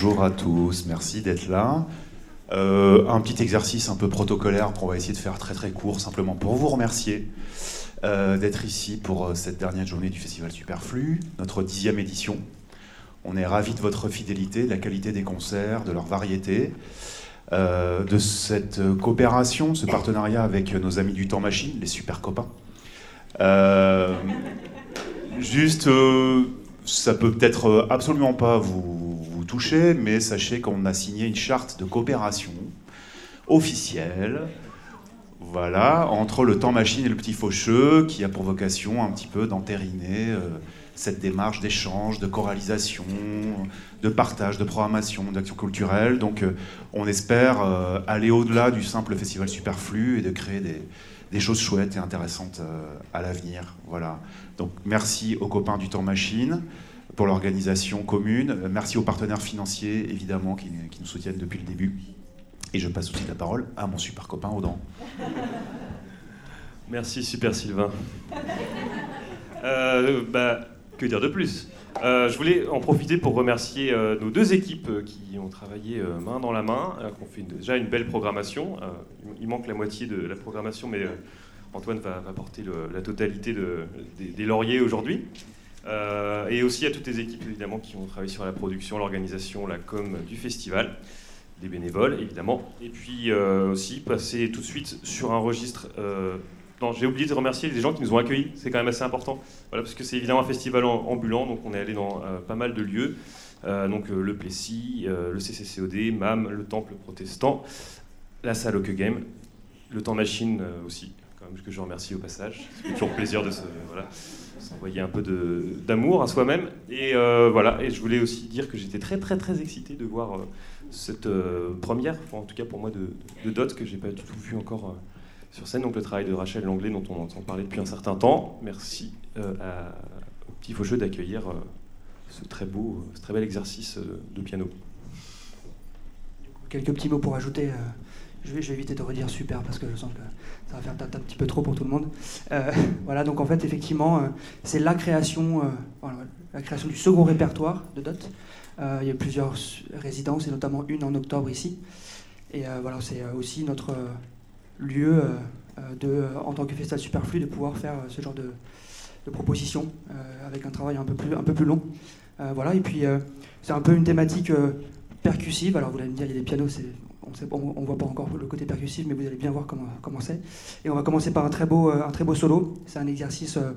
Bonjour à tous, merci d'être là. Euh, un petit exercice un peu protocolaire qu'on va essayer de faire très très court, simplement pour vous remercier euh, d'être ici pour euh, cette dernière journée du Festival Superflu, notre dixième édition. On est ravis de votre fidélité, de la qualité des concerts, de leur variété, de cette coopération, ce partenariat avec nos amis du Temps Machine, les super copains. juste, ça peut peut-être absolument pas vous toucher, mais sachez qu'on a signé une charte de coopération officielle, voilà, entre le temps machine et le petit faucheux, qui a pour vocation un petit peu d'entériner euh, cette démarche d'échange, de choralisation, de partage, de programmation, d'action culturelle. Donc euh, on espère euh, aller au-delà du simple festival superflu et de créer des, des choses chouettes et intéressantes à l'avenir. Voilà. Donc merci aux copains du temps machine pour l'organisation commune. Merci aux partenaires financiers, évidemment, qui, nous soutiennent depuis le début. Et je passe aussi la parole à mon super copain Audan. Merci, super Sylvain. Euh, bah, que dire de plus? Euh, Je voulais en profiter pour remercier euh, nos deux équipes qui ont travaillé main dans la main, qui ont fait déjà une belle programmation. il manque la moitié de la programmation, mais Antoine va, porter la totalité des, lauriers aujourd'hui. Euh, et aussi à toutes les équipes évidemment qui ont travaillé sur la production, l'organisation, la com du festival, des bénévoles évidemment. Et puis euh, aussi passer tout de suite sur un registre. Euh, non, j'ai oublié de remercier les gens qui nous ont accueillis, c'est quand même assez important, voilà, parce que c'est évidemment un festival ambulant, donc on est allé dans pas mal de lieux, donc le Plessis, le CCCOD, MAM, le Temple Protestant, la salle Oke Game, le Temps Machine aussi, quand même, que je remercie au passage, c'est toujours plaisir de se... Voilà s'envoyer un peu d'amour à soi-même. Et euh, voilà, et je voulais aussi dire que j'étais très très très excité de voir euh, cette euh, première, en tout cas pour moi, de, de Dot que j'ai pas du tout vu encore sur scène. Donc le travail de Rachel Langlais dont on entend parler depuis un certain temps. Merci à, au petit Faucheux d'accueillir ce très beau, ce très bel exercice de piano. Quelques petits mots pour ajouter je vais, éviter de redire super parce que je sens que ça va faire un petit peu trop pour tout le monde. Euh, voilà, donc en fait, effectivement, euh, c'est la création, euh, la création du second répertoire de DOT. il y a plusieurs résidences et notamment une en octobre ici. Et voilà, c'est aussi notre lieu de, en tant que festival superflu de pouvoir faire ce genre de, de propositions avec un travail un peu plus, un peu plus long. voilà, et puis c'est un peu une thématique percussive. Alors vous allez me dire, il y a des pianos, c'est on ne voit pas encore le côté percussif, mais vous allez bien voir comment, c'est. Et on va commencer par un très beau, euh, solo. C'est un exercice euh,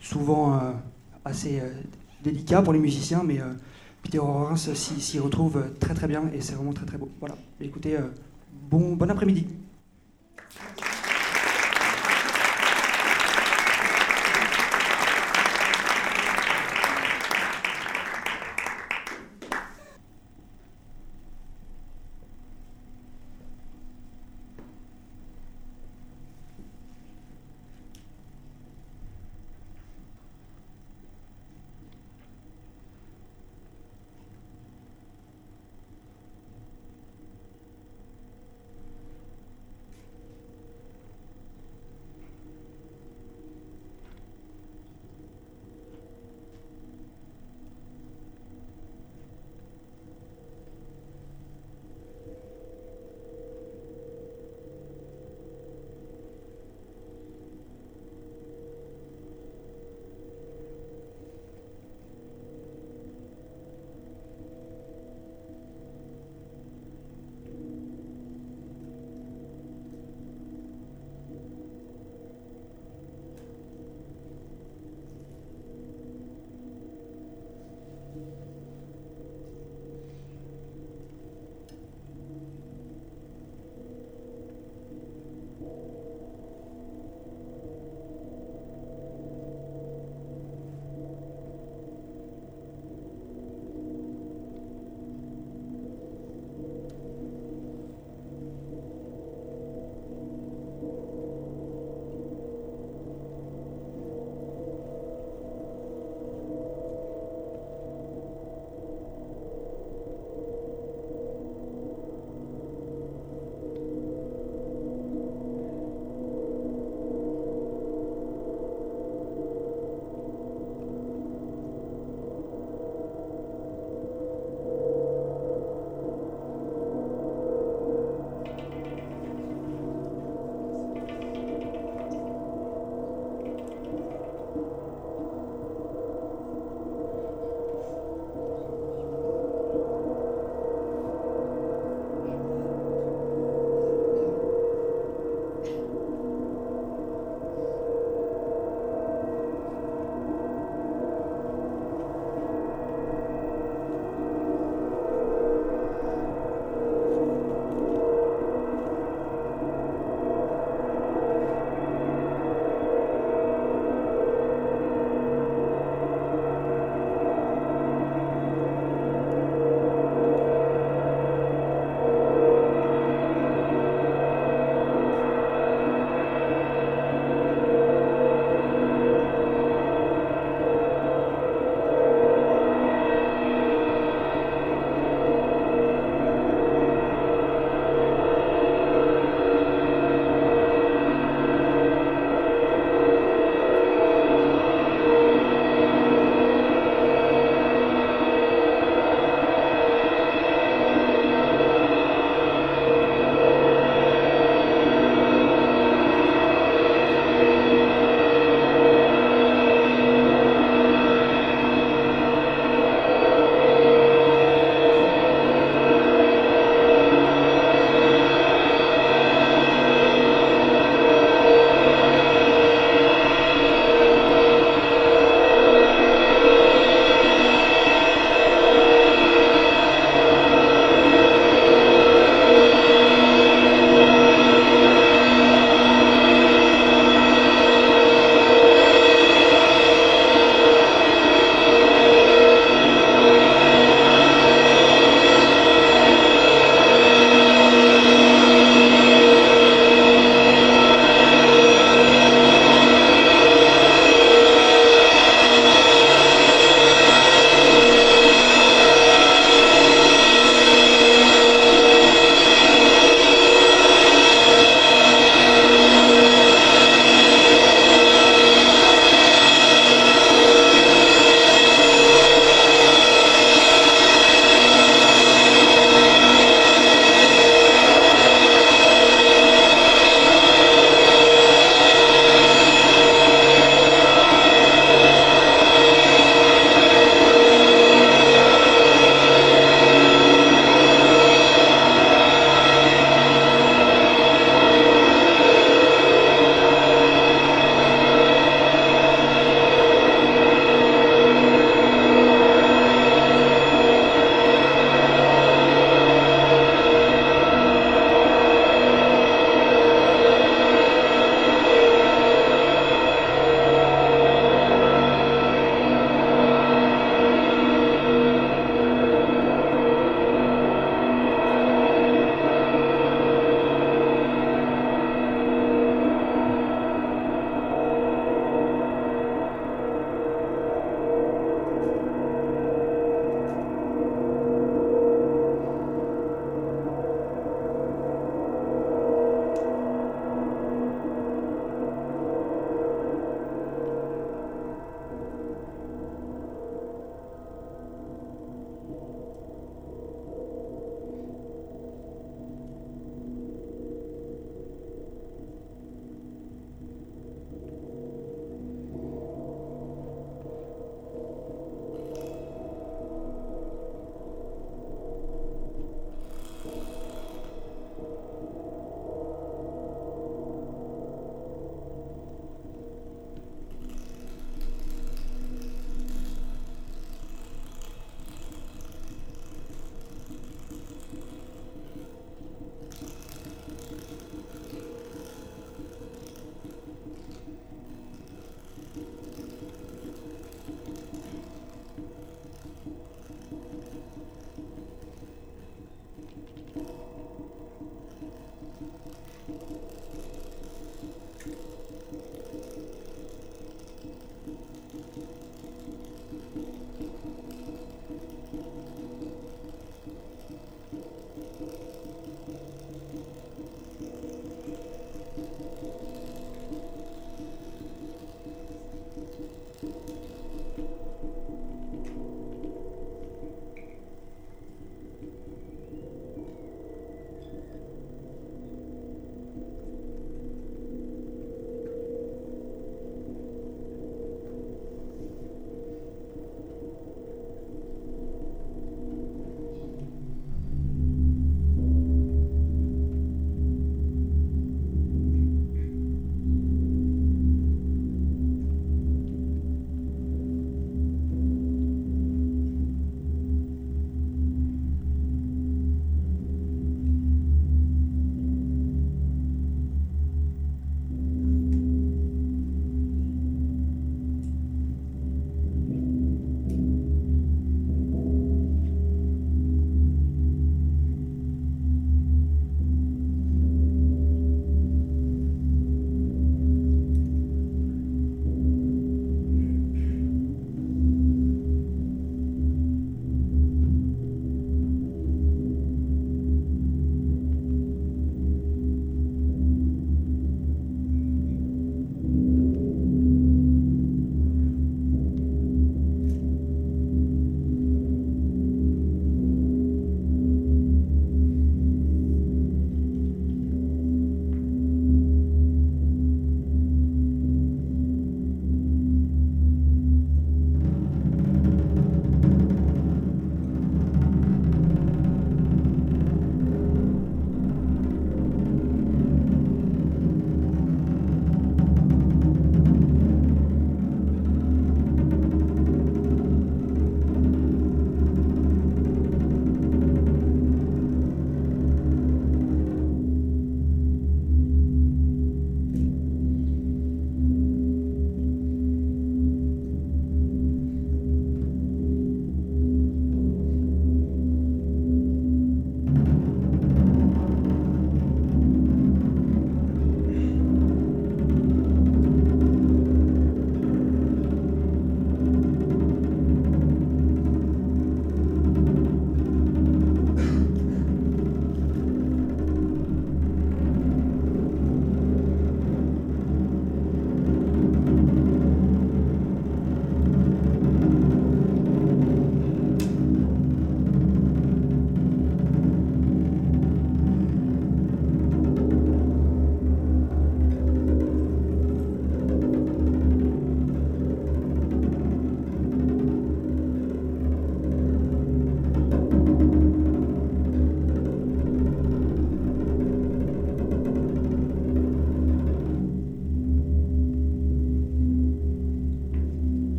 souvent euh, assez délicat pour les musiciens, mais Peter Horens s'y retrouve très très bien et c'est vraiment très très beau. Voilà. Écoutez, bon, bon après-midi.